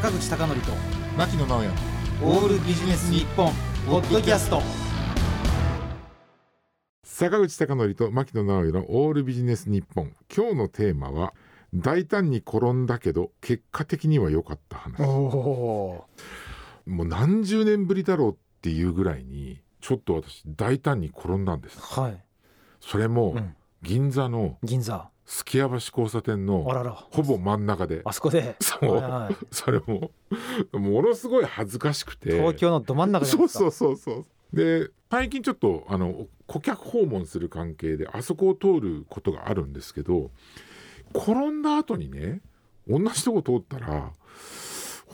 坂口孝則と牧野直哉。オールビジネス日本ポッドキャスト。坂口孝則と牧野直哉のオールビジネス日本。今日のテーマは大胆に転んだけど結果的には良かった話。おもう何十年ぶりだろうっていうぐらいにちょっと私大胆に転んだんです。はい、それもうん、銀座の銀座。すき家橋交差点あのほぼ真ん中で。あそこで？そう。はいはい。それもものすごい恥ずかしくて。東京のど真ん中そうそうそうそう。で最近ちょっとあの顧客訪問する関係であそこを通ることがあるんですけど転んだ後にね同じとこ通ったら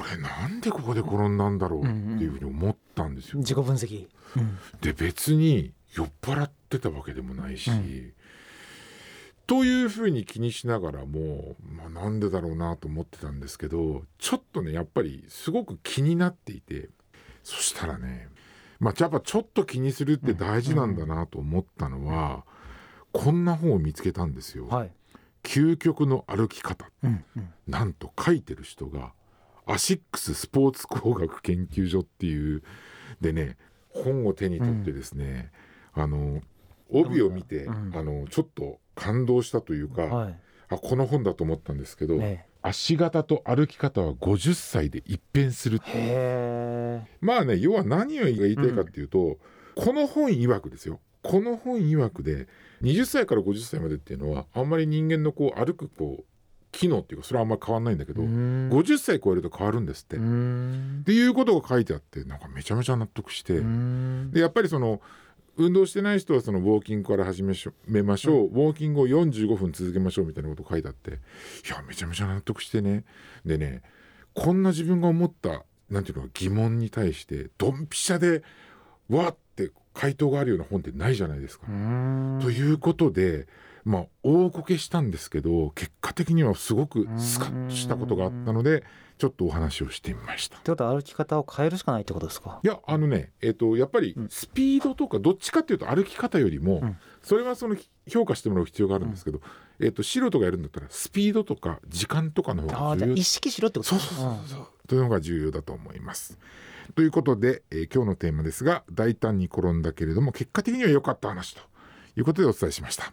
俺なんでここで転んだんだろうっていうふうに思ったんですよ。自己分析、うん。で別に酔っ払ってたわけでもないし、うんというふうに気にしながらも、まあ、なんでだろうなと思ってたんですけどちょっとねやっぱりすごく気になっていてそしたらねまあやっぱちょっと気にするって大事なんだなと思ったのは、こんな本を見つけたんですよ。はい、究極の歩き方。うんうん、なんと書いてる人がアシックススポーツ工学研究所っていうでね本を手に取ってですね、あの帯を見て、うん。あのちょっと感動したというか、はい。あこの本だと思ったんですけど、ね。足型と歩き方は50歳で一変するまあね要は何を言いたいかっていうと、この本曰くですよ。この本曰くで20歳から50歳までっていうのはあんまり人間のこう歩くこう機能っていうかそれはあんまり変わんないんだけど、うん。50歳超えると変わるんですって。うっんていうことが書いてあってなんかめちゃめちゃ納得して、うん。でやっぱりその運動してない人はそのウォーキングから始めましょう、ウォーキングを45分続けましょうみたいなこと書いてあっていやめちゃめちゃ納得してね。でねこんな自分が思ったなんていうの疑問に対してドンピシャでわって回答があるような本ってないじゃないですか。うん。ということでまあ大こけしたんですけど結果的にはすごくスカッとしたことがあったのでちょっとお話をしてみました。ってことは歩き方を変えるしかないってことですか？いやあのねえっ、とやっぱりうん。スピードとかどっちかっていうと歩き方よりも、うん。それはその評価してもらう必要があるんですけど、えっ、と素人がやるんだったらスピードとか時間とかの方が重要意識しろってことそうそうそうそう。というのが重要だと思います。ということで、えー今日のテーマですが大胆に転んだけれども結果的には良かった話ということでお伝えしました。